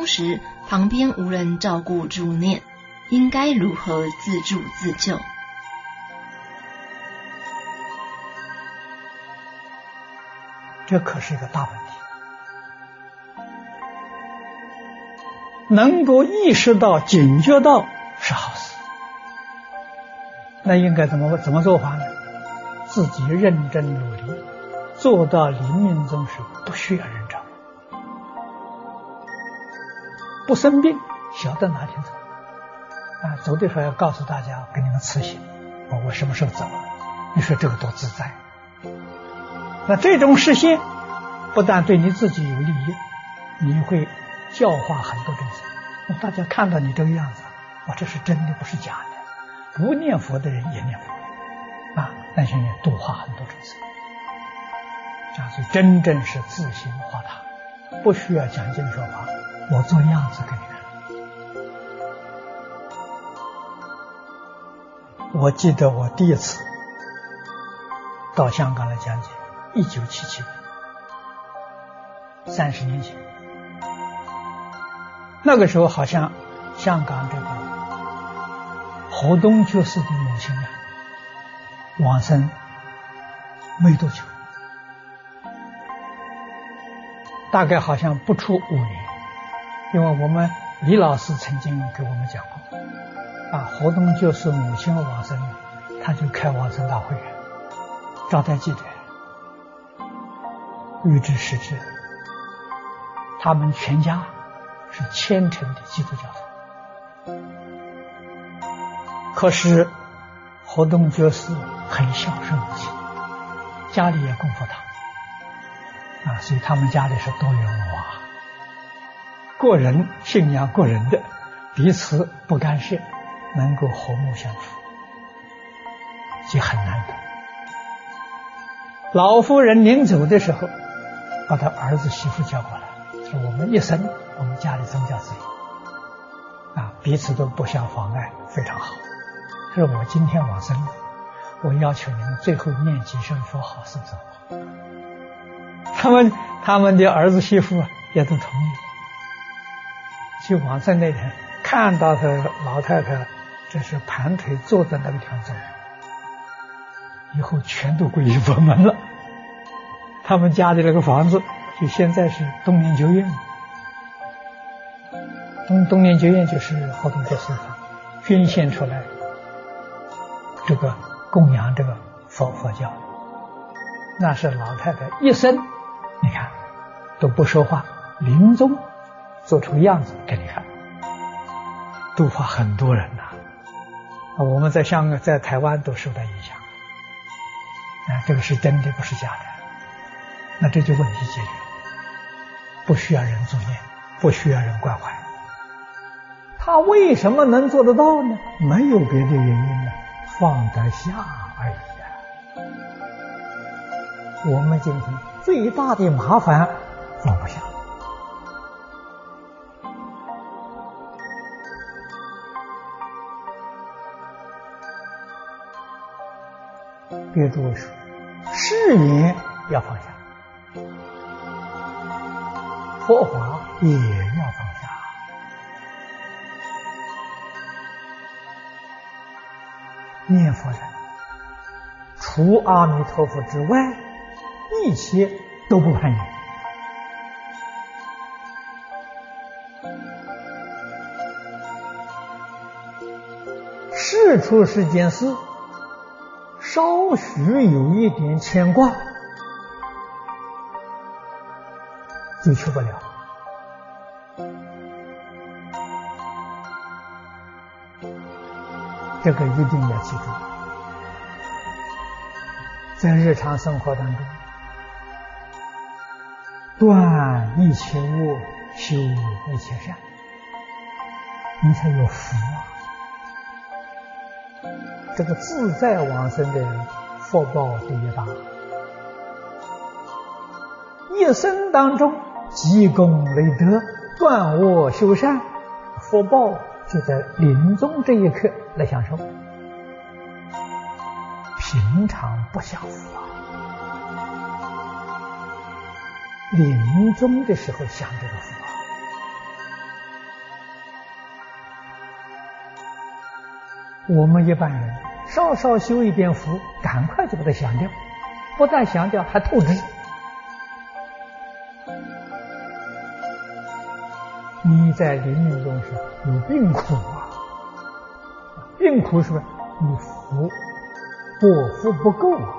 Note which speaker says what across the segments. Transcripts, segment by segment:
Speaker 1: 终时，旁边无人照顾助念，应该如何自助自救？
Speaker 2: 这可是一个大问题。能够意识到、警觉到是好事，那应该怎么怎么做法呢？自己认真努力，做到临命终时不需要人不生病，晓得哪天走啊？走的时候要告诉大家，给你们辞行，我我什么时候走？你说这个多自在？那这种实现，不但对你自己有利益，你会教化很多众生。那大家看到你这个样子，哇，这是真的，不是假的。不念佛的人也念佛。啊，那些人度化很多众生，这样子真正是自心化他，不需要讲经说法，我做样子给你看。我记得我第一次到香港来讲解，一九七七年，三十年前，那个时候好像香港这个河东爵士的母亲啊。往生没多久，大概好像不出五年，因为我们李老师曾经给我们讲过，啊，活动就是母亲往生，他就开往生大会，招待记者，预知时至，他们全家是虔诚的基督教徒，可是活动就是。很孝顺母亲，家里也供奉他，啊，所以他们家里是多元文化，个人信仰个人的，彼此不干涉，能够和睦相处，就很难得。老夫人临走的时候，把他儿子媳妇叫过来，说：“我们一生，我们家里宗教自由，啊，彼此都不相妨碍，非常好。说我今天往生。”我要求你们最后念几声佛号，是不是。他们他们的儿子媳妇也都同意。去往生那天，看到他老太太这是盘腿坐在那个地方走，以后全都归于佛门了。他们家的那个房子，就现在是东年酒院。东东年酒院就是好多个寺堂捐献出来，这个。供养这个佛佛教，那是老太太一生，你看都不说话，临终做出样子给你看，度化很多人呐。我们在香港、在台湾都受到影响，啊，这个是真的，不是假的。那这就问题解决，不需要人助念，不需要人关怀。他为什么能做得到呢？没有别的原因呢。放得下而已啊！我们今天最大的麻烦放不下。别诸位说，誓言要放下，佛法也要放下。念佛人，除阿弥陀佛之外，一切都不攀缘。事出是件事，稍许有一点牵挂，就去不了。这个一定要记住，在日常生活当中，断一切恶，修一切善，你才有福啊！这个自在往生的人福报第一大，一生当中积功累德、断恶修善，福报就在临终这一刻来享受。平常不享福啊，临终的时候享这个福。我们一般人稍稍修一点福，赶快就把它降掉，不但降掉，还透支。你在临命中是有病苦啊，病苦是不是？你福过福不够啊，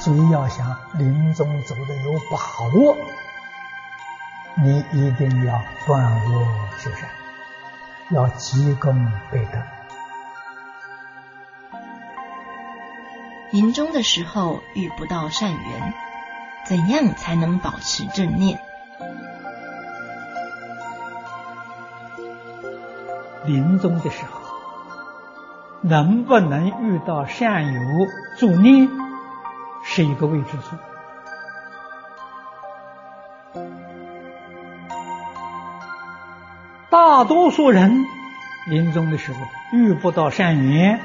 Speaker 2: 所以要想临终走的有把握，你一定要断恶修善，要积功倍德。
Speaker 1: 临终的时候遇不到善缘，怎样才能保持正念？
Speaker 2: 临终的时候，能不能遇到善友助念，是一个未知数。大多数人临终的时候遇不到善缘，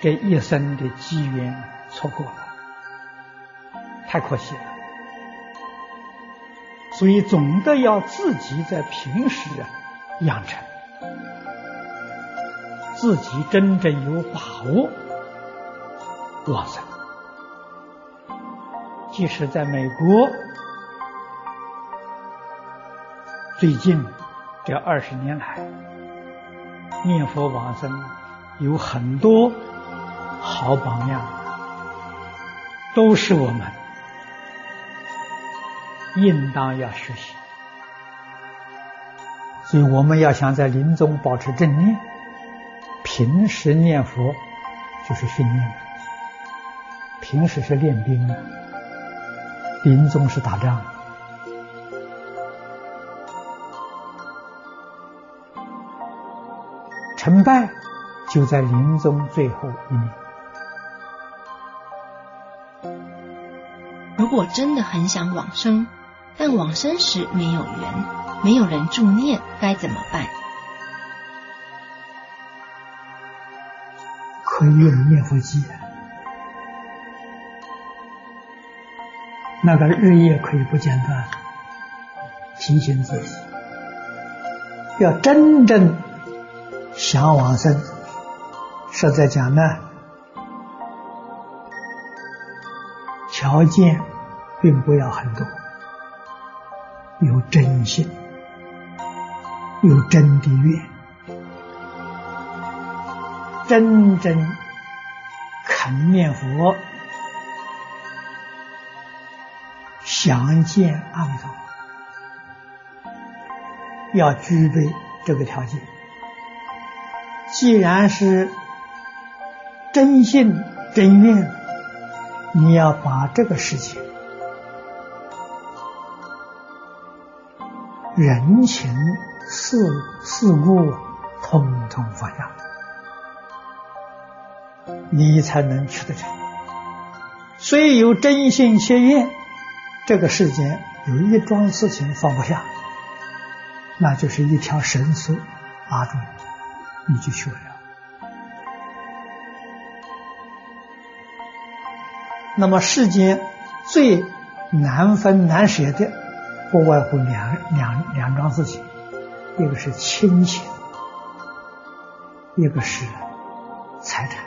Speaker 2: 这一生的机缘错过了，太可惜了。所以，总得要自己在平时啊。养成自己真正有把握往生。即使在美国，最近这二十年来，念佛往生有很多好榜样，都是我们应当要学习。所以我们要想在临终保持正念，平时念佛就是训练，平时是练兵的，临终是打仗，成败就在临终最后一念。
Speaker 1: 如果真的很想往生，但往生时没有缘。没有人助念，该怎么办？
Speaker 2: 可以用念佛机，那个日夜可以不间断提醒自己，要真正想往生。实在讲呢，条件并不要很多，有真心。有真的愿，真正肯念佛，想见阿弥陀佛，要具备这个条件。既然是真心真愿，你要把这个事情人情。事事故通通放下，你才能取得成。虽有真心切愿，这个世间有一桩事情放不下，那就是一条绳索拉住你，你就去不了。那么世间最难分难舍的，不外乎两两两桩事情。一个是亲情，一个是财产，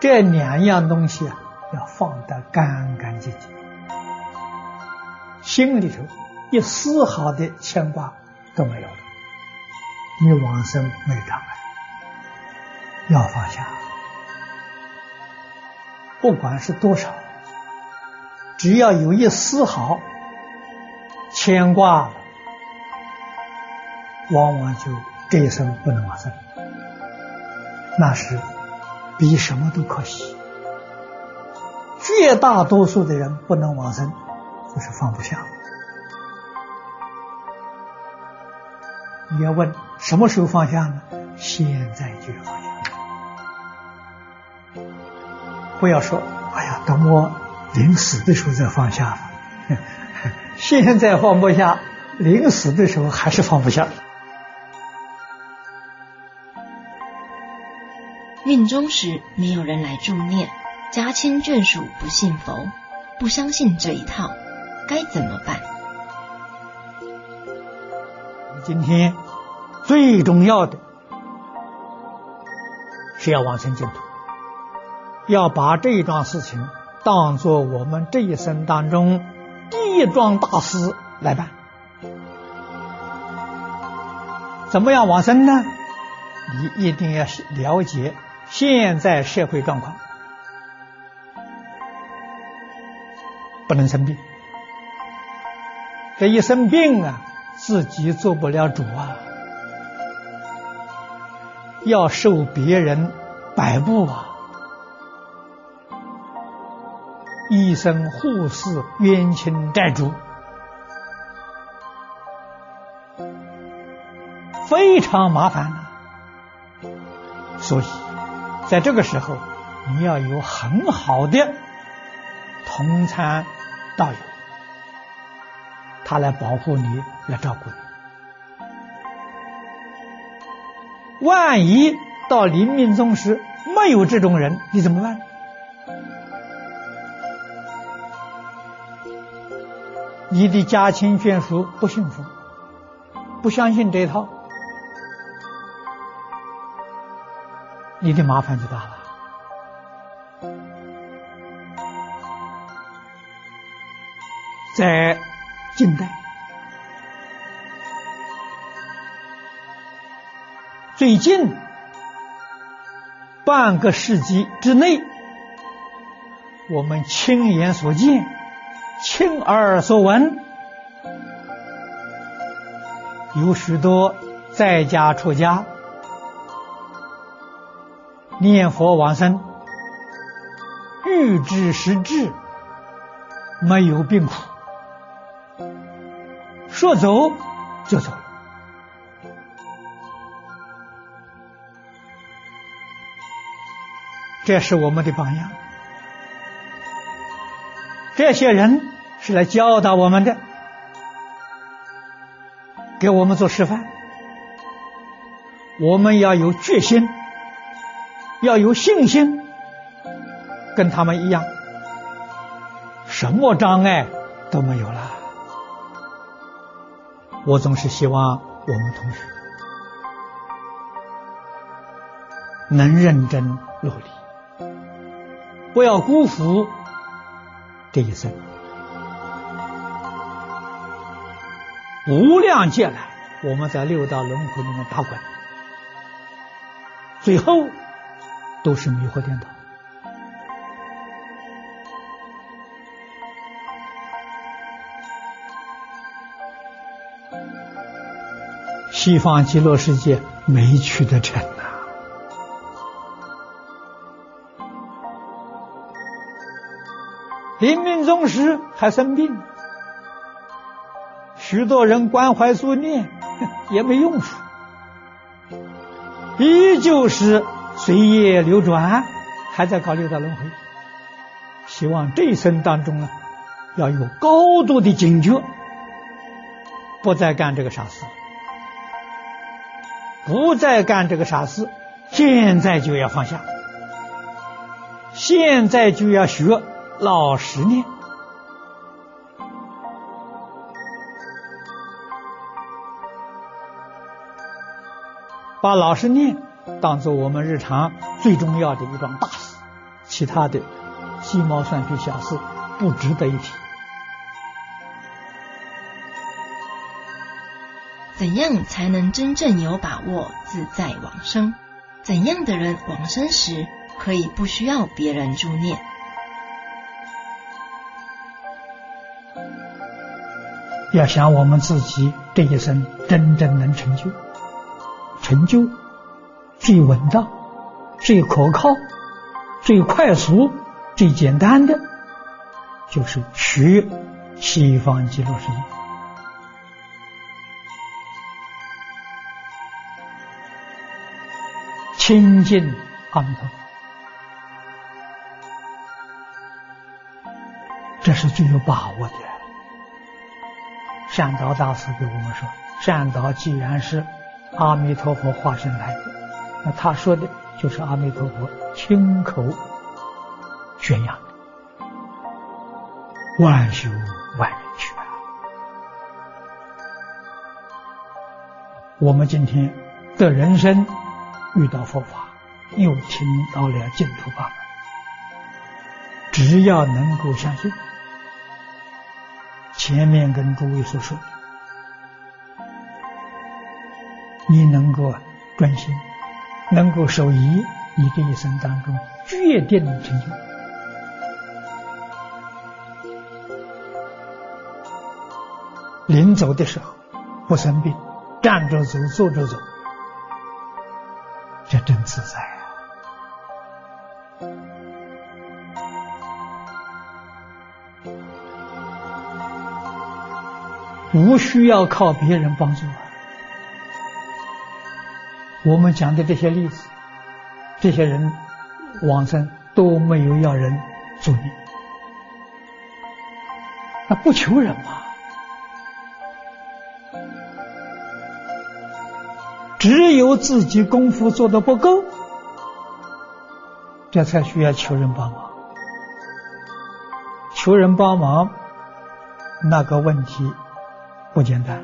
Speaker 2: 这两样东西啊，要放得干干净净，心里头一丝毫的牵挂都没有了，你往生没障碍，要放下，不管是多少，只要有一丝毫。牵挂，往往就这一生不能往生，那是比什么都可惜。绝大多数的人不能往生，就是放不下。你要问什么时候放下呢？现在就要放下，不要说“哎呀，等我临死的时候再放下”。现在放不下，临死的时候还是放不下。
Speaker 1: 临终时没有人来助念，家亲眷属不信佛，不相信这一套，该怎么办？
Speaker 2: 今天最重要的是要往生净土，要把这一桩事情当做我们这一生当中第一桩大事来办。怎么样往生呢？你一定要了解现在社会状况，不能生病。这一生病啊，自己做不了主啊，要受别人摆布啊。医生、护士、冤亲债主，非常麻烦呐。所以，在这个时候，你要有很好的同参道友，他来保护你，来照顾你。万一到临命终时没有这种人，你怎么办？你的家亲眷属不幸福，不相信这一套。你的麻烦就大了。在近代，最近半个世纪之内，我们亲眼所见、亲耳所闻，有许多在家出家。念佛往生，欲知实质，没有病苦，说走就走，这是我们的榜样。这些人是来教导我们的，给我们做示范。我们要有决心。要有信心，跟他们一样，什么障碍都没有了。我总是希望我们同学能认真努力，不要辜负这一生。无量劫来，我们在六道轮回里面打滚，最后。都是迷惑颠倒。西方极乐世界没去得成临命终时还生病，许多人关怀素念 也没用处，依旧是。岁月流转，还在搞六道轮回。希望这一生当中呢，要有高度的警觉，不再干这个傻事，不再干这个傻事。现在就要放下，现在就要学老实念，把老实念。当做我们日常最重要的一桩大事，其他的鸡毛蒜皮小事不值得一提。
Speaker 1: 怎样才能真正有把握自在往生？怎样的人往生时可以不需要别人助念？
Speaker 2: 要想我们自己这一生真正能成就，成就。最稳当、最可靠、最快速、最简单的，就是学西方极乐世界，亲近阿弥陀佛，这是最有把握的。善导大师给我们说，善导既然是阿弥陀佛化身来的，那他说的就是阿弥陀佛亲口宣扬的，万修万人去。我们今天的人生遇到佛法，又听到了净土法门，只要能够相信。前面跟诸位所说，你能够专心，能够守仪，你这一生当中决定成就。临走的时候不生病，站着走，坐着走，这真自在不需要靠别人帮助啊！我们讲的这些例子，这些人往生都没有要人助念，那不求人嘛。只有自己功夫做的不够，这才需要求人帮忙。求人帮忙，那个问题不简单。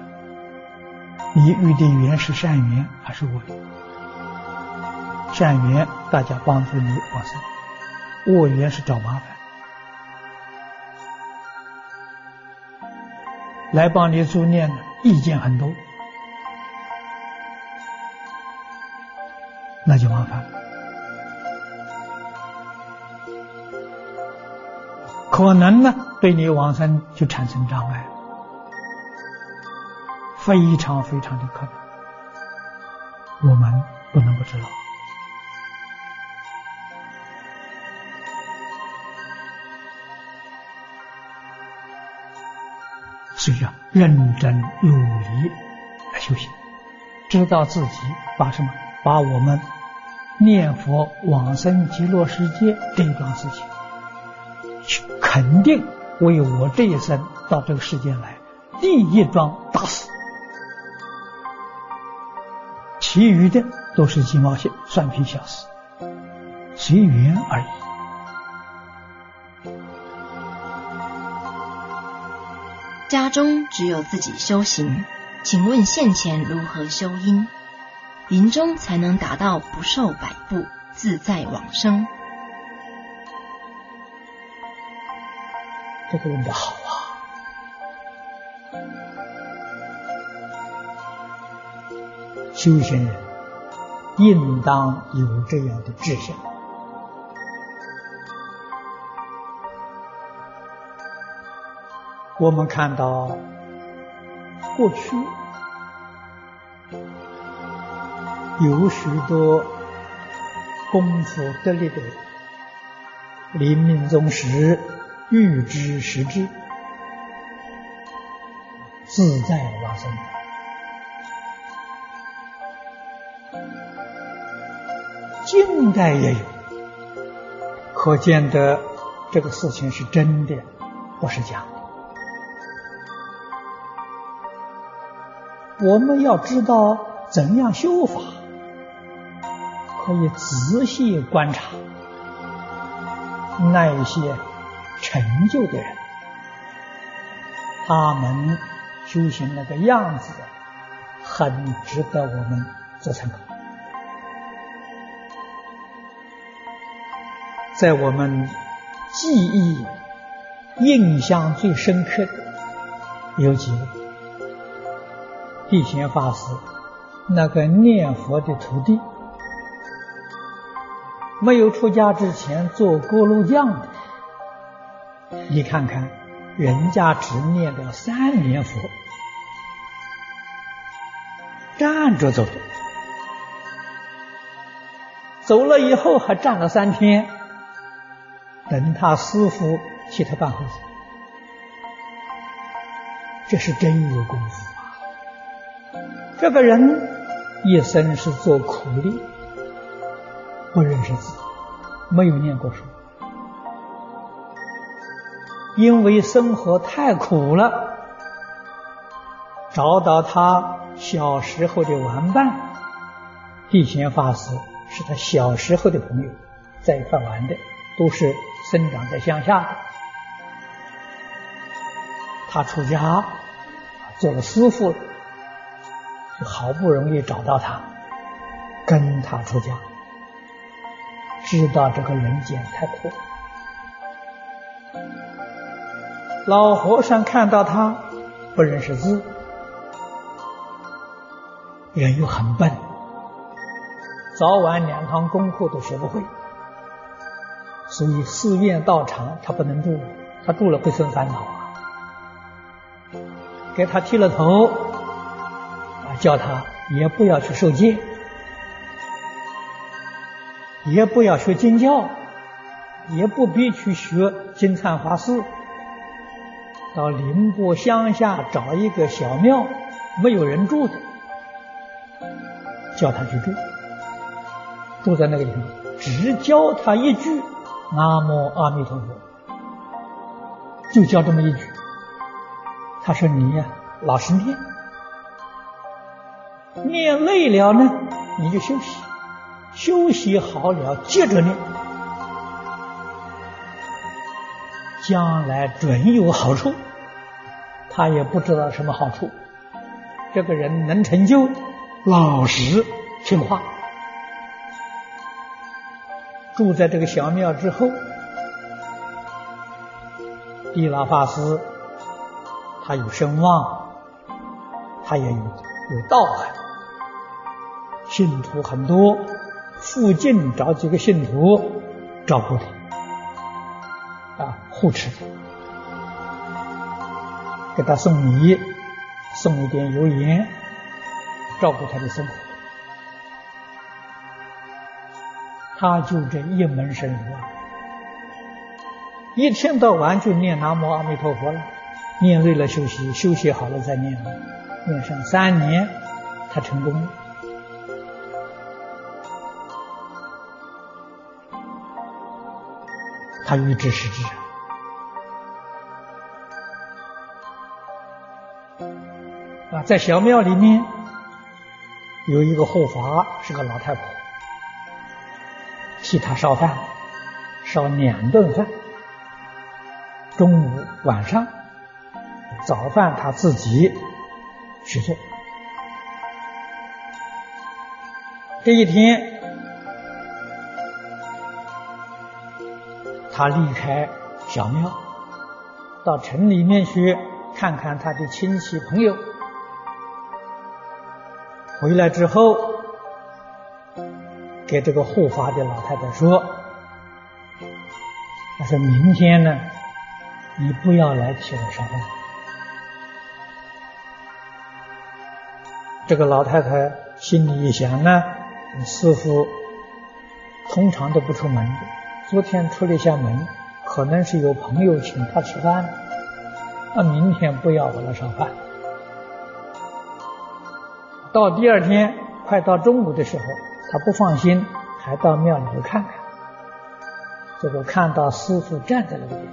Speaker 2: 你遇的缘是善缘还是恶缘？善缘大家帮助你往生，恶缘是找麻烦，来帮你助念的意见很多。那就麻烦了，可能呢对你往生就产生障碍，非常非常的可能，我们不能不知道，所以要认真努力来修行，知道自己把什么，把我们。念佛往生极乐世界这一桩事情，肯定为我这一生到这个世间来第一桩其余的都是鸡毛线、蒜皮小事，随缘而已。
Speaker 1: 家中只有自己修行，请问现前如何修因？临终才能达到不受摆布、自在往生。
Speaker 2: 这个问的好修行人应当有这样的志向。我们看到过去。有许多功夫得力的人，临命终时预知时至，自在往生。宋代也有，可见的这个事情是真的，不是假的。我们要知道怎样修法。可以仔细观察那一些成就的人，他们修行那个样子，很值得我们做参考。在我们记忆印象最深刻的有几位：地贤法师那个念佛的徒弟。没有出家之前做锅炉匠的，你看看，人家只念了三年佛，站着走，走了以后还站了三天，等他师傅替他办后事，这是真有功夫啊！这个人一生是做苦力。不认识字，没有念过书，因为生活太苦了，找到他小时候的玩伴，地贤法师是他小时候的朋友，在一块玩的，都是生长在乡下的。他出家做了师傅，好不容易找到他，跟他出家，知道这个人间太苦。老和尚看到他不认识字，人又很笨，早晚两堂功课都学不会，所以寺院道场他不能住，他住了会生烦恼啊。给他剃了头，啊，叫他也不要去受戒，也不要学经教，也不必去学金灿法寺。到宁波乡下找一个小庙，没有人住的，叫他去住，住在那个地方，只教他一句“南无阿弥陀佛”，就教这么一句。他说：“你呀，老实念，念累了呢，你就休息，休息好了接着念。”将来准有好处，他也不知道什么好处。这个人能成就，老实听话，住在这个小庙之后，地老法师他有声望，他也有有道行，信徒很多，附近找几个信徒照顾他。护持他，给他送米，送一点油盐，照顾他的生活。他就这一门深入啊，一天到晚就念南无阿弥陀佛了，念累了休息，休息好了再念，念上三年，他成功了。他欲知是知。啊，在小庙里面有一个护法，是个老太婆，替他烧饭，烧两顿饭，中午、晚上，早饭他自己去做。这一天，他离开小庙，到城里面去看看他的亲戚朋友。回来之后，给这个护法的老太太说：“他说明天呢，你不要来替我烧饭。”这个老太太心里一想呢，师傅通常都不出门，昨天出了一下门，可能是有朋友请他吃饭，那明天不要我来烧饭。到第二天快到中午的时候，他不放心，还到庙里头看看。这个看到师傅站在那里，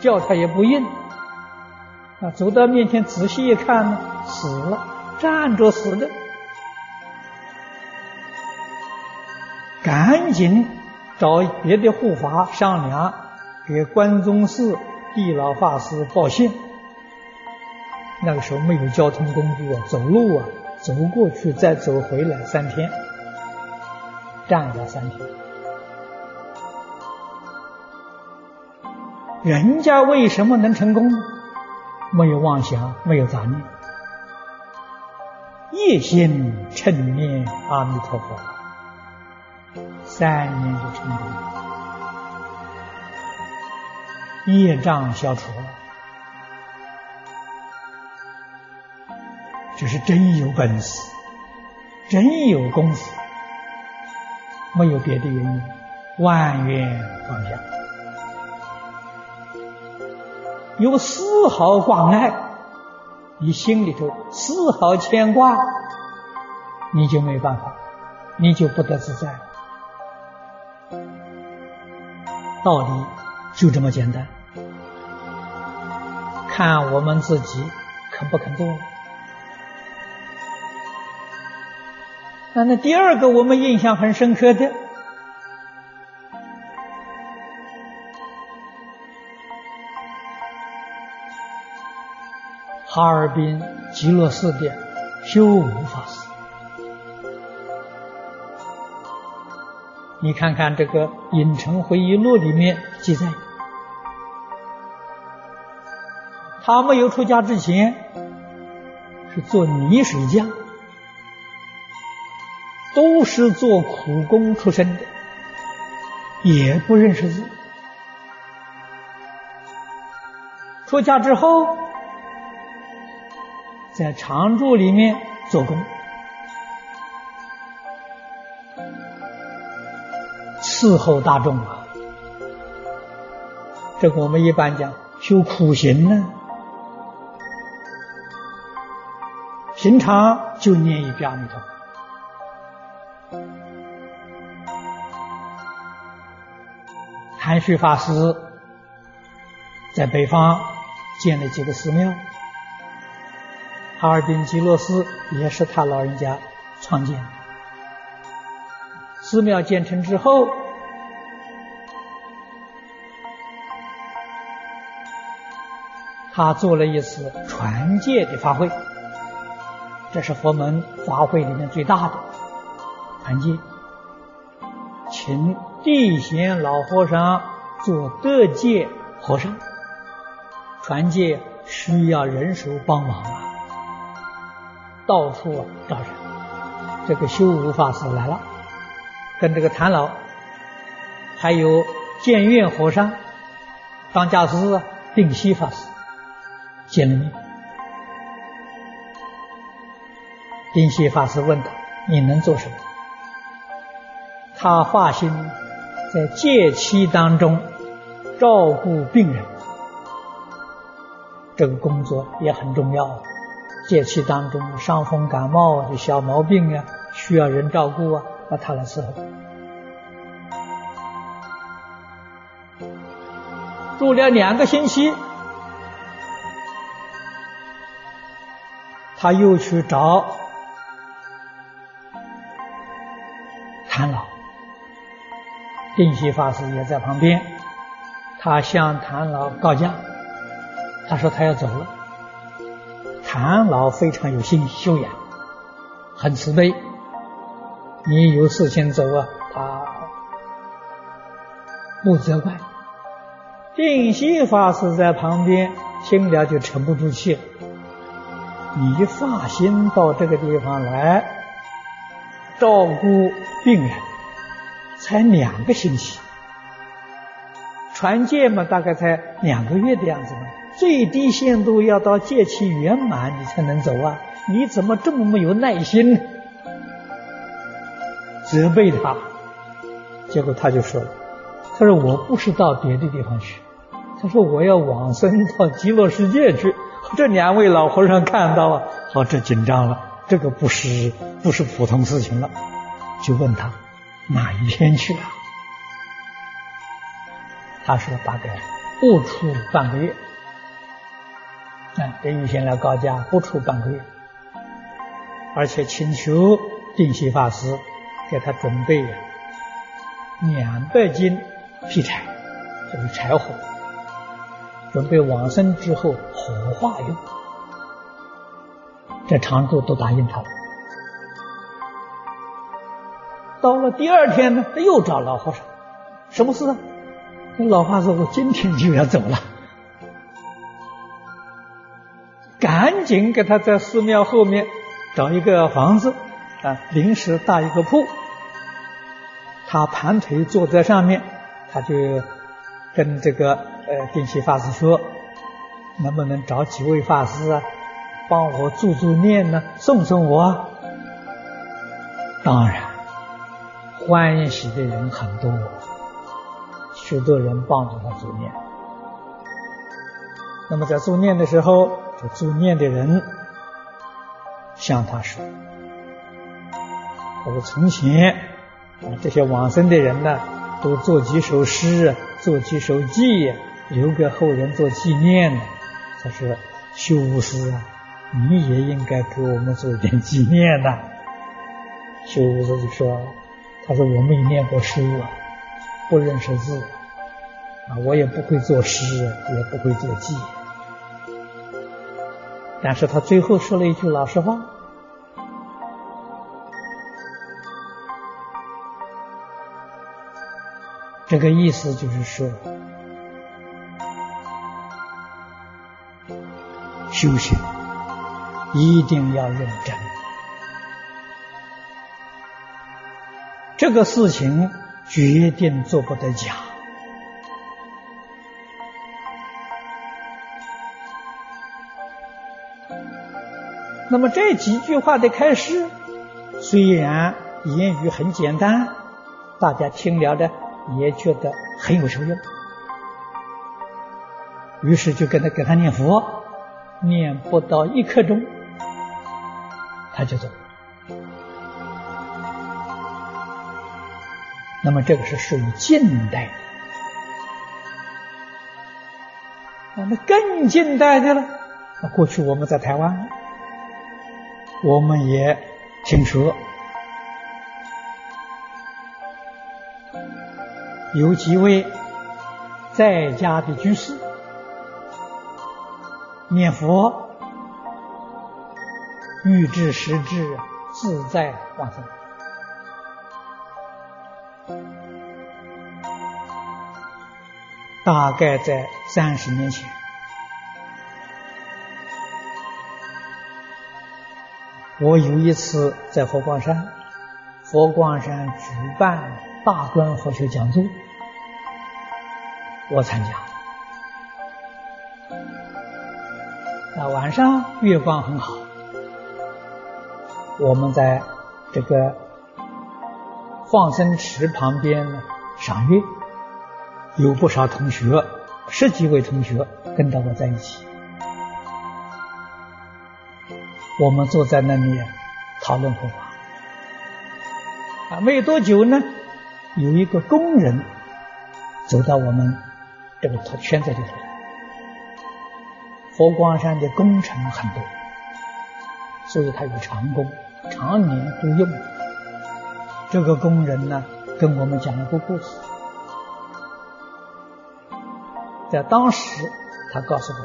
Speaker 2: 叫他也不应。啊，走到面前仔细一看呢，死了，站着死的。赶紧找别的护法商量，给关中寺地老法师报信。那个时候没有交通工具啊，走路啊。走过去，再走回来，三天，站了三天。人家为什么能成功呢？没有妄想，没有杂念，一心称念阿弥陀佛，三年就成功，业障消除了。这是真有本事，真有功夫，没有别的原因，万缘放下，有丝毫挂碍，你心里头丝毫牵挂，你就没办法，你就不得自在。道理就这么简单，看我们自己肯不肯做。那那第二个我们印象很深刻的，哈尔滨极乐寺的修无法师。你看看这个《影城回忆录》里面记载，他没有出家之前是做泥水匠，都是做苦工出身的，也不认识字。出家之后，在常住里面做工。伺候大众啊，这个我们一般讲修苦行呢，平常就念一遍阿弥陀佛。谭旭法师在北方建了几个寺庙，哈尔滨极乐寺也是他老人家创建。寺庙建成之后。他做了一次传戒的法会，这是佛门法会里面最大的传戒，请地贤老和尚做德戒和尚，传戒需要人手帮忙啊，到处找人。这个修无法师来了，跟这个谭老，还有建院和尚、当家师定西法师。见了面，丁西法师问他：“你能做什么？”他发心在戒期当中照顾病人，这个工作也很重要。戒期当中伤风感冒的小毛病啊，需要人照顾啊，那他来伺候。住了两个星期。他又去找定西法师也在旁边。他向谭老告假，他说他要走了。谭老非常有心修养，很慈悲。你有事情走啊，他不责怪。定西法师在旁边听了就沉不住气了。你放心到这个地方来照顾病人，才两个星期，传戒嘛，大概才两个月的样子嘛。最低限度要到戒期圆满，你才能走啊！你怎么这么没有耐心呢？责备他，结果他就说了：“他说我不是到别的地方去，他说我要往生到极乐世界去。”这两位老和尚看到啊，好，这紧张了，这个不是不是普通事情了，就问他哪一天去啊？他说大概不出半个月，啊，给玉贤来告假，不出半个月，而且请求定西法师给他准备两百斤劈柴，就是柴火。准备往生之后火化用，这常住都答应他了。到了第二天呢，他又找老和尚，什么事啊？老和尚说：“我今天就要走了。”赶紧给他在寺庙后面找一个房子啊，临时搭一个铺。他盘腿坐在上面，他就跟这个。呃，定西法师说：“能不能找几位法师啊，帮我助助念呢？送送我。”当然，欢喜的人很多，许多人帮助他助念。那么在助念的时候，这助念的人向他说：“我说从前啊，这些往生的人呢，都做几首诗，做几首偈。”留给后人做纪念呢。他说：“修无师啊，你也应该给我们做点纪念呐。”修无师就说：“他说：“我没念过书啊，不认识字啊，我也不会作诗，也不会作记。”但是他最后说了一句老实话：“这个意思就是说，修行一定要认真。”这个事情决定做不得假。那么这几句话的开始，虽然言语很简单，大家听了的也觉得很有受用，于是就跟他给他念佛，念不到一刻钟，他就走。那么这个是属于近代啊，那更近代的了。那过去我们在台湾，我们也听说有几位在家的居士念佛，欲知实质，自在往生。大概在三十年前，我有一次在佛光山，佛光山举办大专佛学讲座，我参加。那晚上月光很好，我们在这个放生池旁边赏月。有不少同学，十几位同学跟着我在一起，我们坐在那里讨论佛法。啊，没多久呢，有一个工人走到我们这个圈子里头来。佛光山的工程很多，所以他有长工，常年都用。这个工人呢，跟我们讲了个故事。在当时，他告诉我，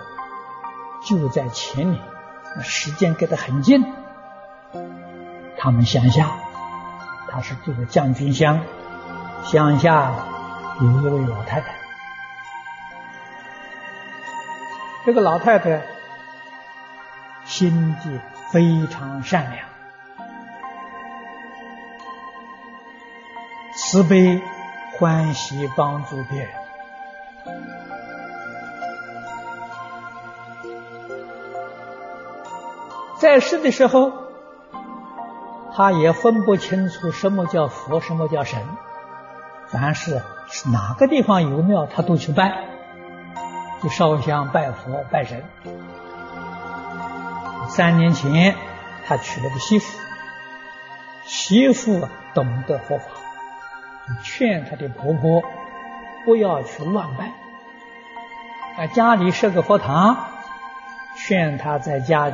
Speaker 2: 就在前年，时间隔得很近。他们乡下，他是住在将军乡，乡下有一位老太太。这个老太太心地非常善良，慈悲欢喜帮助别人。在世的时候，他也分不清楚什么叫佛，什么叫神。凡是哪个地方有庙，他都去拜，就烧香拜佛拜神。三年前，他娶了个媳妇，媳妇懂得佛法，劝他的婆婆不要去乱拜，啊，家里设个佛堂，劝他在家里。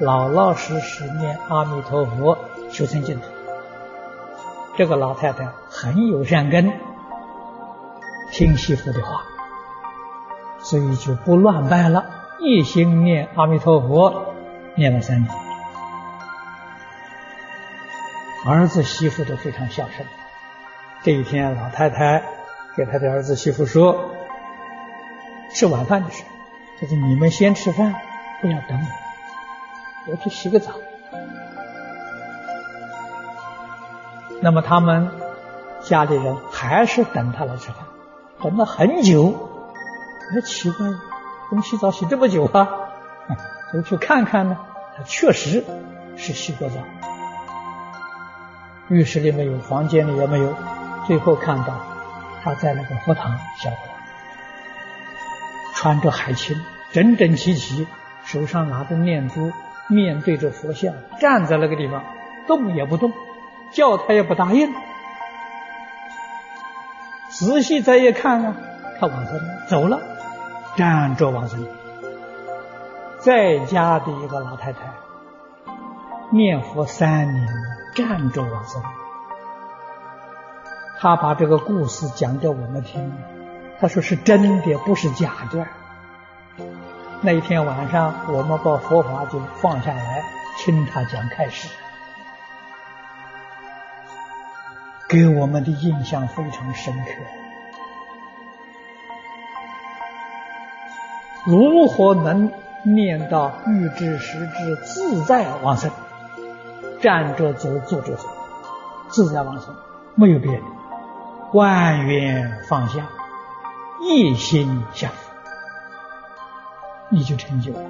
Speaker 2: 老老实实念阿弥陀佛，修成净土。这个老太太很有善根，听媳妇的话，所以就不乱拜了，一心念阿弥陀佛，念了三年。儿子媳妇都非常孝顺。这一天，老太太给他的儿子媳妇说：“吃晚饭的时候，他说你们先吃饭，不要等我。”我去洗个澡，那么他们家里人还是等他来吃饭，等了很久，哎，奇怪，怎么洗澡洗这么久啊？就去看看呢，他确实是洗过澡，浴室里没有，房间里也没有，最后看到他在那个佛堂小过穿着海青，整整齐齐，手上拿着念珠。面对着佛像，站在那个地方，动也不动，叫他也不答应。仔细再一看呢，他往生走了，站着往生。在家的一个老太太，念佛三年，站着往生。他把这个故事讲给我们听，他说是真的，不是假的。那一天晚上，我们把佛法就放下来，听他讲开始，给我们的印象非常深刻。如何能念到欲知时知自在往生？站着走，坐着走，自在往生，没有别的，万缘放下，一心向佛。你就成就了。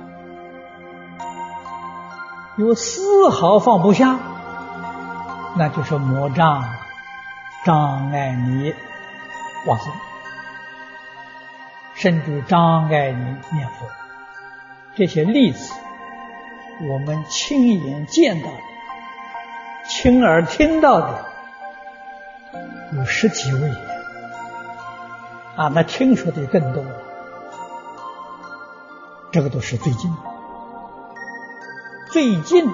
Speaker 2: 有丝毫放不下，那就是魔障，障碍你往生，甚至障碍你念佛。这些例子，我们亲眼见到的、亲耳听到的，有十几位啊，那听说的更多了。这个都是最近。最近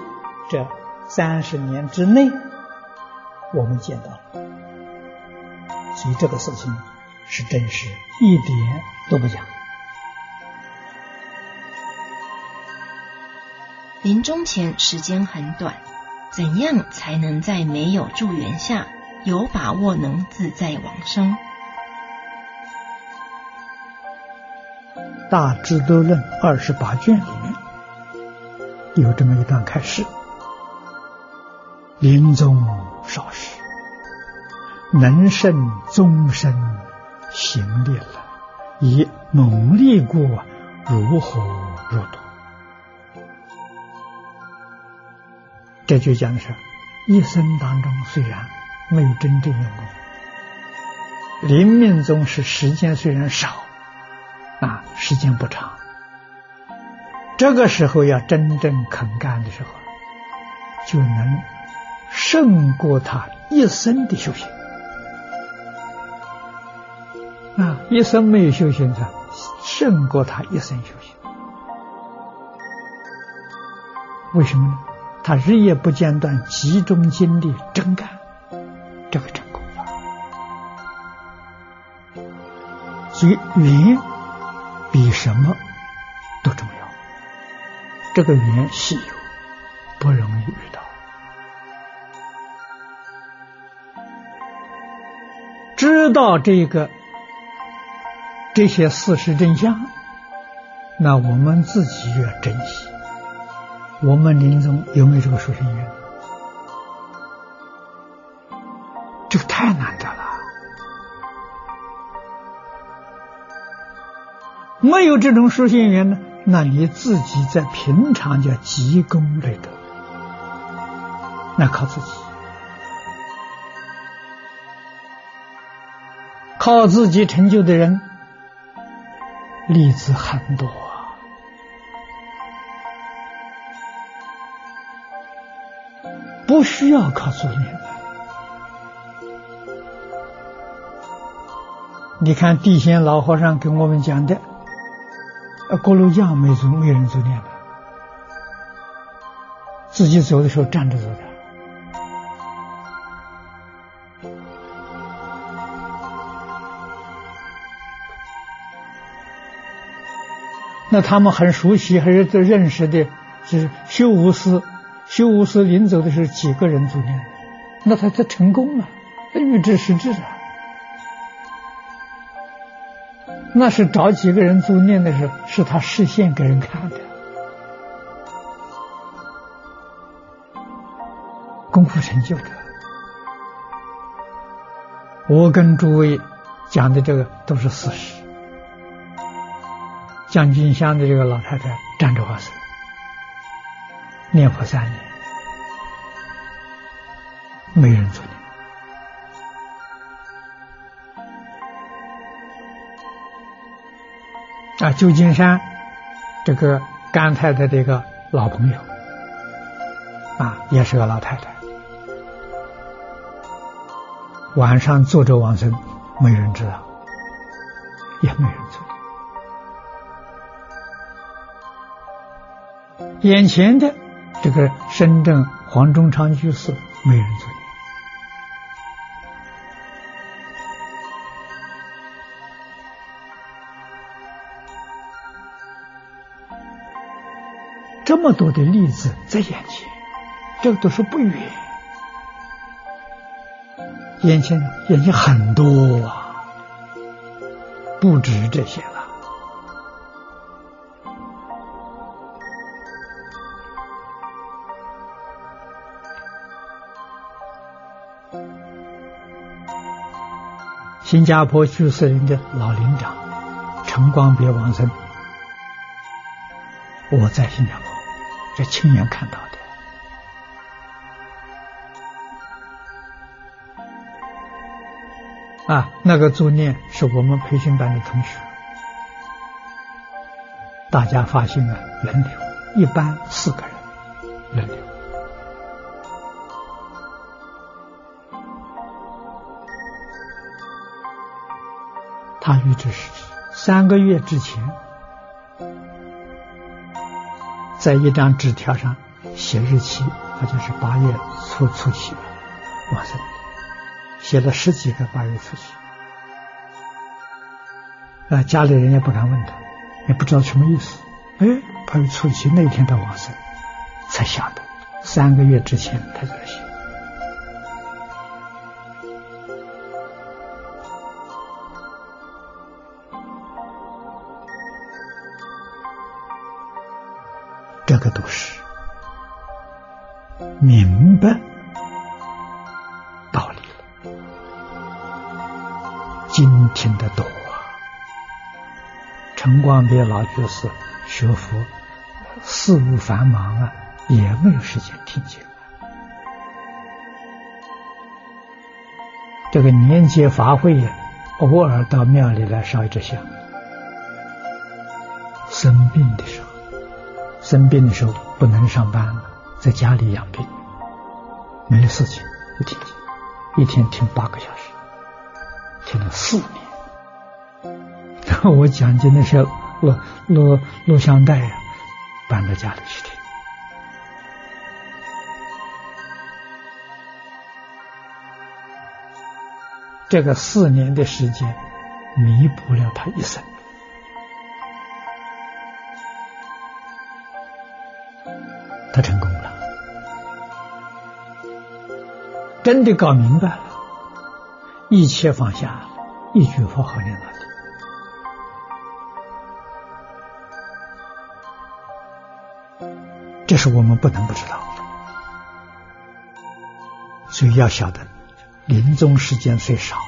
Speaker 2: 这三十年之内，我们见到了，所以这个事情是真实，一点都不假。
Speaker 1: 临终前时间很短，怎样才能在没有助缘下有把握能自在往生？
Speaker 2: 《大智度论》二十八卷里面。有这么一段开示：临终少时，能胜终身行力了，以猛力过，如火如荼。这就讲的是，一生当中虽然没有真正用功，临命终时时间虽然少，啊，时间不长。这个时候要真正肯干的时候，就能胜过他一生的修行。啊，一生没有修行的，胜过他一生修行。为什么呢？他日夜不间断，集中精力真干，这个成功了。所以云比什么都重要。这个缘稀有，不容易遇到。知道这个这些事实真相，那我们自己要珍惜。我们临终有没有这个殊胜缘？这个太难得了，没有这种殊胜缘呢？那你自己在平常叫积功累德，那靠自己，靠自己成就的人例子很多，不需要靠作业的。你看地仙老和尚给我们讲的。啊，锅炉匠没走，没人走念的，自己走的时候站着走的。那他们很熟悉，还是都认识的，是修无师，修无师临走的时候几个人走念的，那他他成功了，他预知实质啊。那是找几个人做念的时候，是他示现给人看的，功夫成就的。我跟诸位讲的这个都是事实。将军乡的这个老太太站着发生，念佛三年，没人做念。啊，旧金山这个甘太太的一个老朋友，啊，也是个老太太，晚上坐着往生，没人知道，也没人知道。眼前的这个深圳黄忠昌居士，没人知道。这么多的例子在眼前，这个都是不远，眼前眼前很多啊，不止这些了。新加坡居士林的老林长，陈光别王森，我在新加坡。这亲眼看到的啊，那个作念是我们培训班的同学，大家发心啊轮流，一般四个人轮流。他预知是三个月之前，在一张纸条上写日期，好像是八月初初七哇塞，写了十几个八月初七。啊，家里人也不敢问他，也不知道什么意思。哎，八月初七那天的晚上，才想的，三个月之前他就写。陈光别老居士学佛事务繁忙啊，也没有时间听经。这个年节法会，偶尔到庙里来烧一支香。生病的时候。生病的时候不能上班了，在家里养病，没事情就听经，一天听八个小时，听了四年。然 后我讲经的时候录录录像带呀，搬到家里去听。这个四年的时间，弥补了他一生。他成功了，真的搞明白了，一切放下，一句佛号念到是我们不能不知道的，所以要晓得，临终时间虽少，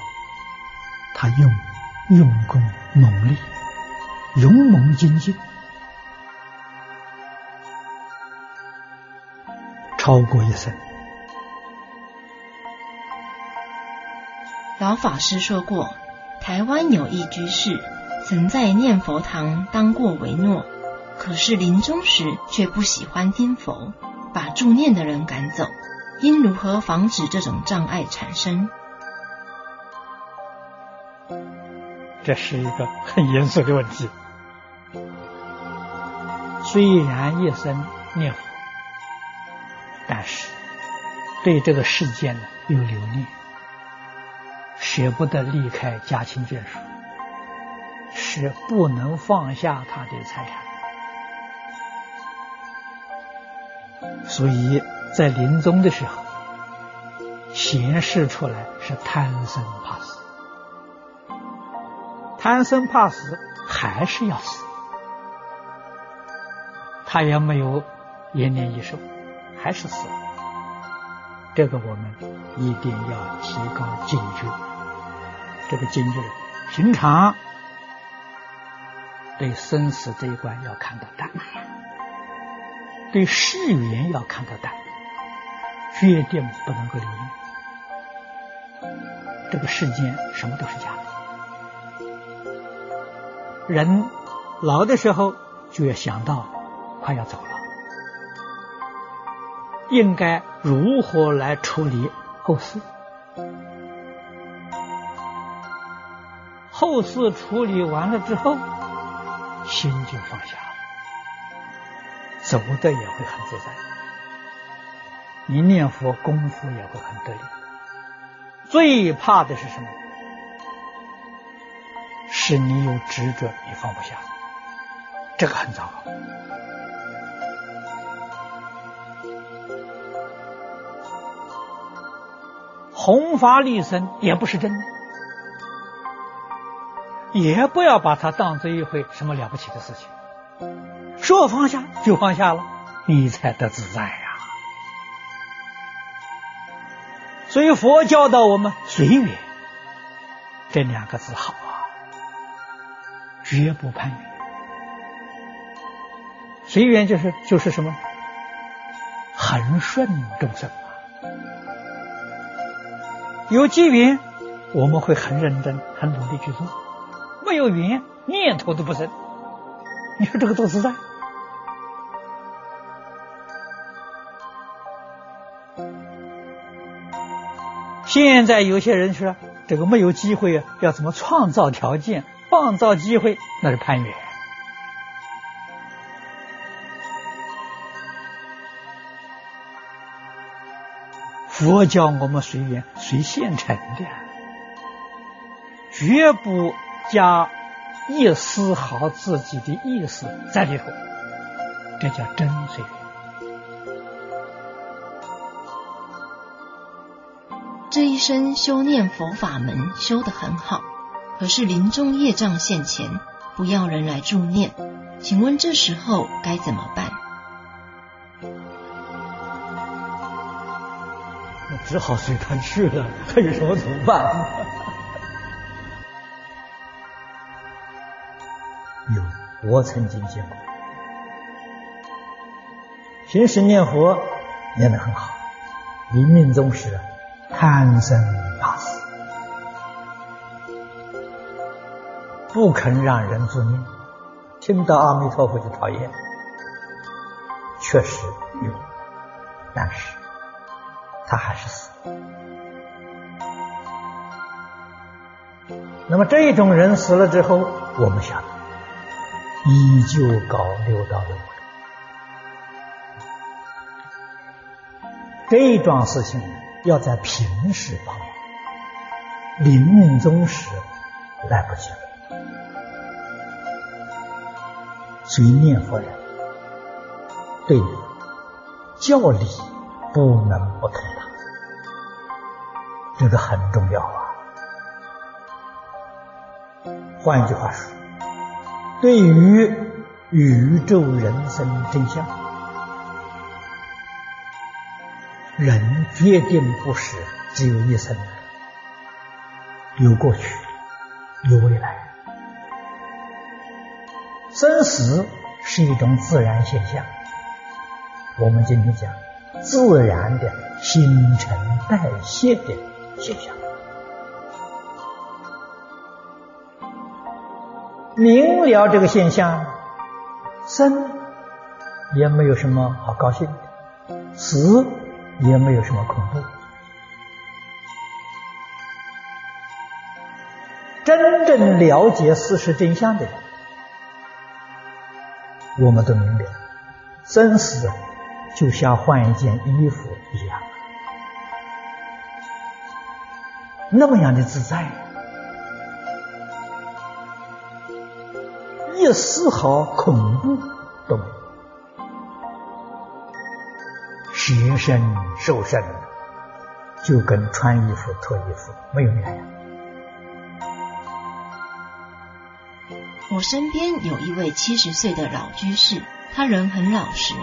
Speaker 2: 他用用功猛力，勇猛精进。超过一生。
Speaker 1: 老法师说过，台湾有一居士曾在念佛堂当过维诺，可是临终时却不喜欢听佛，把助念的人赶走。应如何防止这种障碍产生？
Speaker 2: 这是一个很严肃的问题。虽然一生念佛。但是，对这个世界呢有留恋，舍不得离开家亲眷属，是不能放下他的财产，所以在临终的时候显示出来是贪生怕死，贪生怕死还是要死，他也没有延年益寿。还是死了，这个我们一定要提高警觉。这个警觉，平常对生死这一关要看得淡，对世缘要看得淡，决定不能够留恋。这个世间什么都是假的，人老的时候就要想到快要走了。应该如何来处理后事？后事处理完了之后，心就放下，走的也会很自在。一念佛功夫也会很得力。最怕的是什么？是你有执着，你放不下，这个很糟糕。弘法利生也不是真的，也不要把它当做一回什么了不起的事情。说放下就放下了，你才得自在呀。所以佛教导我们随缘，这两个字好啊，绝不攀缘。随缘就是就是什么，恒顺众生啊。有机缘，我们会很认真、很努力去做；没有缘，念头都不生。你说这个多自在。现在有些人说，这个没有机会啊，要怎么创造条件、创造机会？那是攀缘。佛教我们随缘，随现成的，绝不加一丝毫自己的意思在里头，这叫真随缘。
Speaker 1: 这一生修念佛法门修得很好，可是临终业障现前，不要人来助念，请问这时候该怎么办？
Speaker 2: 我只好随他去了，还有什么怎么办？有，我曾经见过，平时念佛念得很好，临命终时。贪生怕死，不肯让人助念，听到阿弥陀佛就讨厌，确实有，但是他还是死。那么这种人死了之后，我们想依旧搞六道轮回，这桩事情。要在平时帮，临命终时来不及了。所以念佛人对教理不能不通达，这个很重要啊。换一句话说，对于宇宙人生真相。人决定不是只有一生，有过去，有未来。生死是一种自然现象，我们今天讲自然的新陈代谢的现象。明了这个现象，生也没有什么好高兴的，死。也没有什么恐怖。真正了解事实真相的人，我们都明白，生死就像换一件衣服一样，那么样的自在，一丝毫恐怖都没有。洁身受身，就跟穿衣服脱衣服没有两样。
Speaker 1: 我身边有一位七十岁的老居士，他人很老实，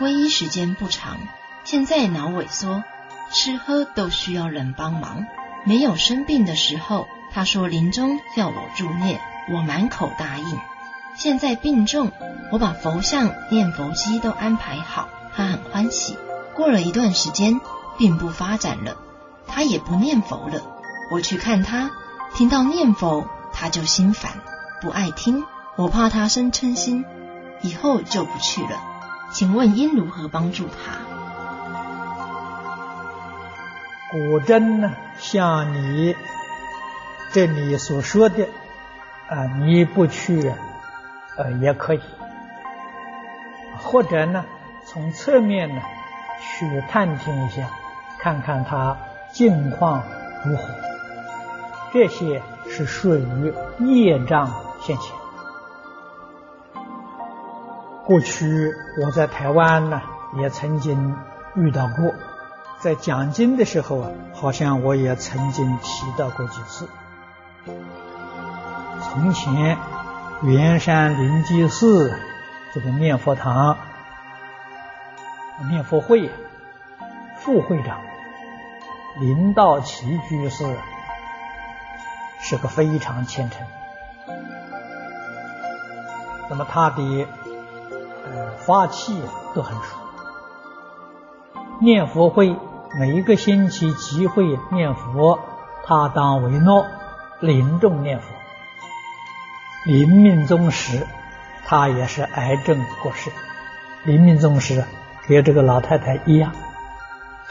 Speaker 1: 皈依时间不长，现在脑萎缩，吃喝都需要人帮忙。没有生病的时候，他说临终叫我助念，我满口答应。现在病重，我把佛像、念佛机都安排好，他很欢喜。过了一段时间，并不发展了，他也不念佛了。我去看他，听到念佛，他就心烦，不爱听。我怕他生嗔心，以后就不去了。请问应如何帮助他？
Speaker 2: 果真呢，像你这里所说的，啊，你不去，呃，也可以，或者呢，从侧面呢。去探听一下，看看他境况如何。这些是属于业障现前。过去我在台湾呢，也曾经遇到过，在讲经的时候啊，好像我也曾经提到过几次。从前圆山灵济寺这个念佛堂。念佛会副会长林道奇居士是个非常虔诚。那么他的呃发气都很熟，念佛会每一个星期集会念佛，他当为诺，临终念佛。临命终时，他也是癌症过世。临命终时，跟这个老太太一样，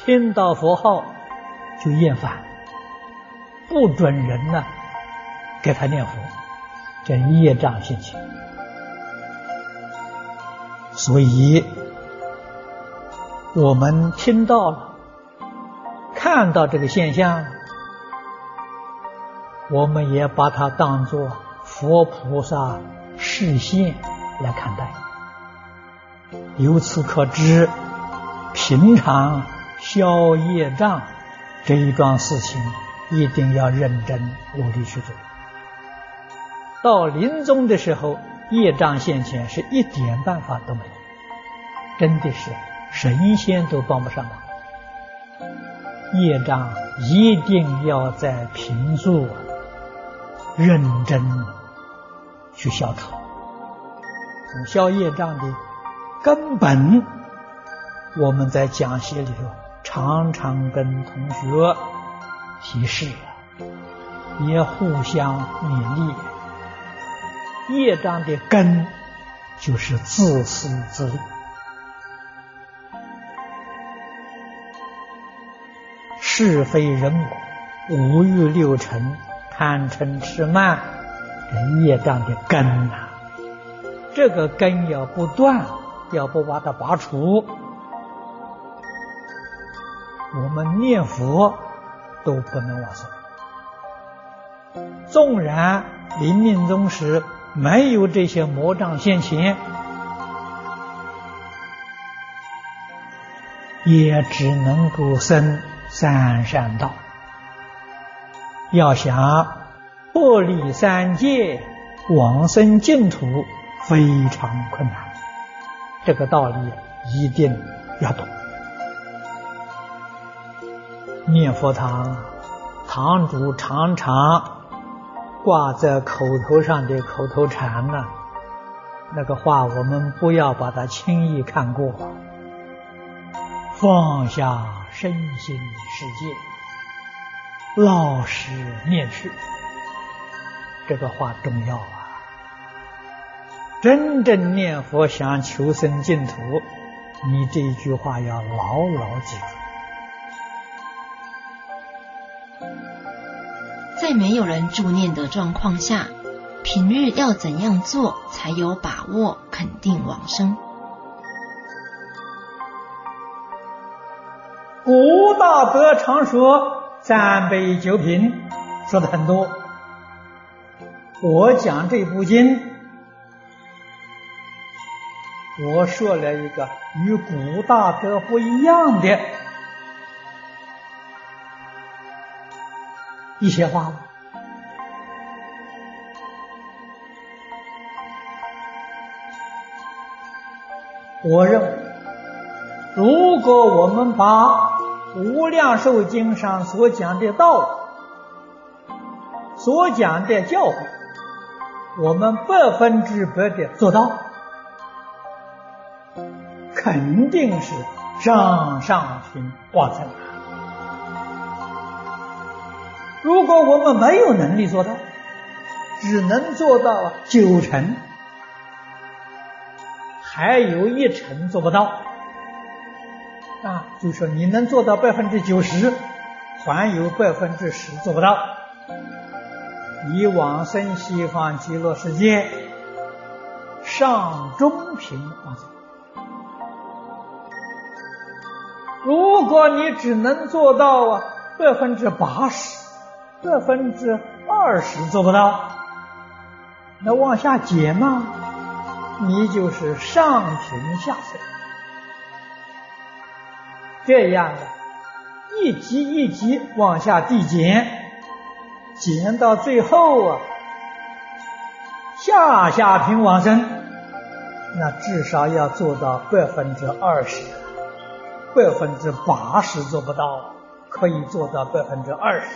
Speaker 2: 听到佛号就厌烦，不准人呢给他念佛，这业障性情。所以，我们听到了、看到这个现象，我们也把它当作佛菩萨示现来看待。由此可知，平常消业障这一桩事情，一定要认真努力去做。到临终的时候。业障现前是一点办法都没有，真的是神仙都帮不上忙。业障一定要在平素认真去消除。消业障的根本，我们在讲席里头常常跟同学提示，也互相勉励。业障的根就是自私自利，是非人我，五欲六尘，贪嗔痴慢，业障的根呐。这个根要不断，要不把它拔除，我们念佛都不能往生。纵然临命终时。没有这些魔障现前，也只能够生三善道。要想脱离三界，往生净土，非常困难。这个道理一定要懂。念佛堂，堂主常常。挂在口头上的口头禅呢？那个话我们不要把它轻易看过。放下身心世界，老实念去。这个话重要！真正念佛想求生净土，你这一句话要牢牢记住。
Speaker 1: 在没有人助念的状况下，平日要怎样做才有把握肯定往生？
Speaker 2: 古大德常说三杯九品，说的很多。我讲这部经，我说了一个与古大德不一样的。一些话，我认为，如果我们把《无量寿经》上所讲的道理、所讲的教诲，我们百分之百的做到，肯定是上上品化成。如果我们没有能力做到，只能做到九成，还有一成做不到，啊，就说你能做到百分之九十，还有百分之十做不到。以往生西方极乐世界上中品往生，如果你只能做到啊百分之八十。百分之二十做不到，那往下减嘛，你就是上品下生。这样的，一级一级往下递减，减到最后啊，下下平往生，那至少要做到百分之二十，百分之八十做不到，可以做到百分之二十。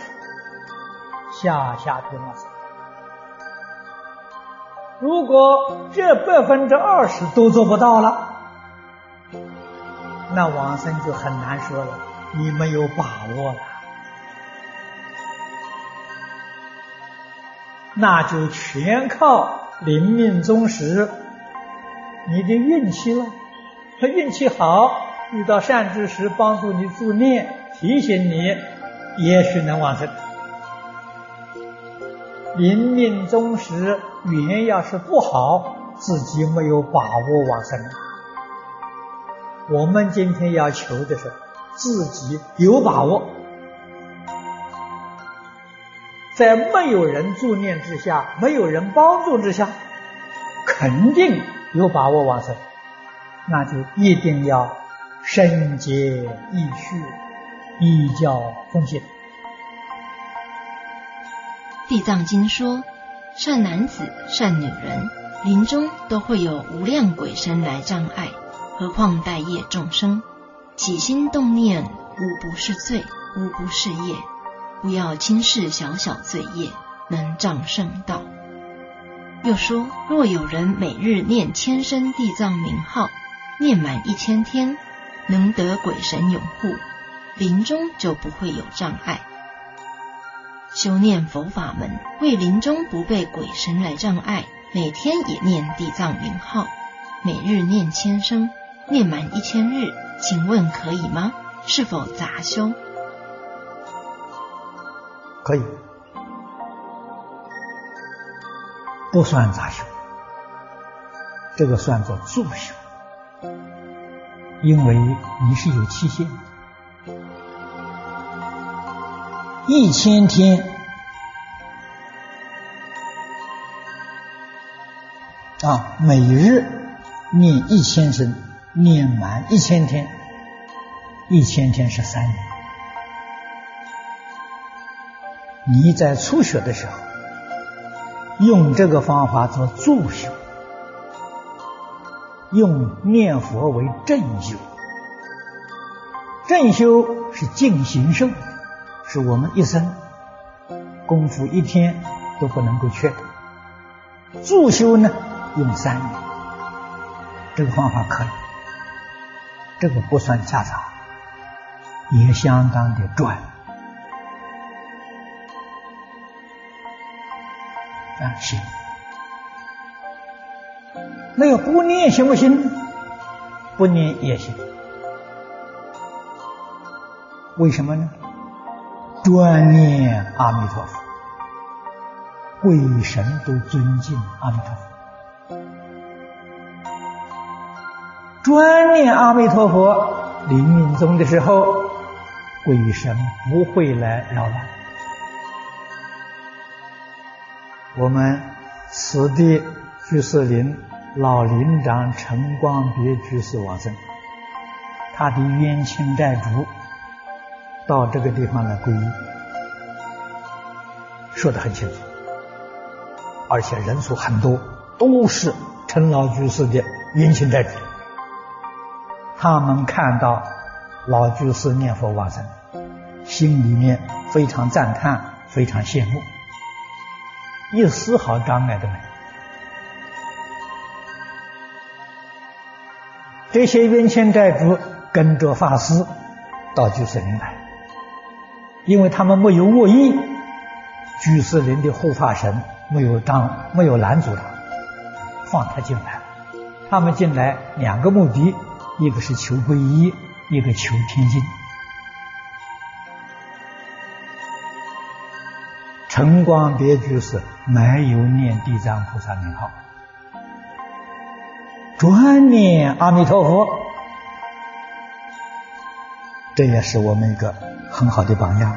Speaker 2: 下下品往生。如果这百分之二十都做不到了，那往生就很难说了，你没有把握了，那就全靠临命终时你的运气了。他运气好，遇到善知识帮助你助念，提醒你，也许能往生。临命终时缘要是不好，自己没有把握往生。我们今天要求的是自己有把握，在没有人助念之下，没有人帮助之下，肯定有把握往生。那就一定要深结义序，依教奉献。
Speaker 1: 地藏经说，善男子、善女人临终都会有无量鬼神来障碍，何况待业众生？起心动念无不是罪，无不是业，不要轻视小小罪业，能障圣道。又说，若有人每日念千声地藏名号。念满一千天，能得鬼神拥护，临终就不会有障碍。修念佛法门，为临终不被鬼神来障碍，每天也念地藏名号，每日念千声，念满一千日，请问可以吗？是否杂修？
Speaker 2: 可以，不算杂修，这个算作助修。因为你是有期限，一千天啊，每日念一千声，念满一千天，一千天是三年。你在初学的时候，用这个方法做助修。用念佛为正修，正修是净行圣，是我们一生功夫一天都不能够缺的。助修呢，用三年，这个方法可以，这个不算夹杂，也相当的赚。啊，行。那要不念行不行？不念也行。为什么呢？专念阿弥陀佛，鬼神都尊敬阿弥陀佛。专念阿弥陀佛，临命终的时候，鬼神不会来扰乱。我们此地居士林。老林长陈光别居士往生，他的冤亲债主到这个地方来皈依，说得很清楚，而且人数很多，都是陈老居士的冤亲债主。他们看到老居士念佛往生，心里面非常赞叹，非常羡慕，一丝毫障碍都没有。这些冤亲债主跟着法师到居士林来，因为他们没有恶意，居士林的护法神没有当没有拦阻他，放他进来。他们进来两个目的，一个是求皈依，一个求天经。晨光别居士没有念地藏菩萨名号。转念阿弥陀佛，这也是我们一个很好的榜样。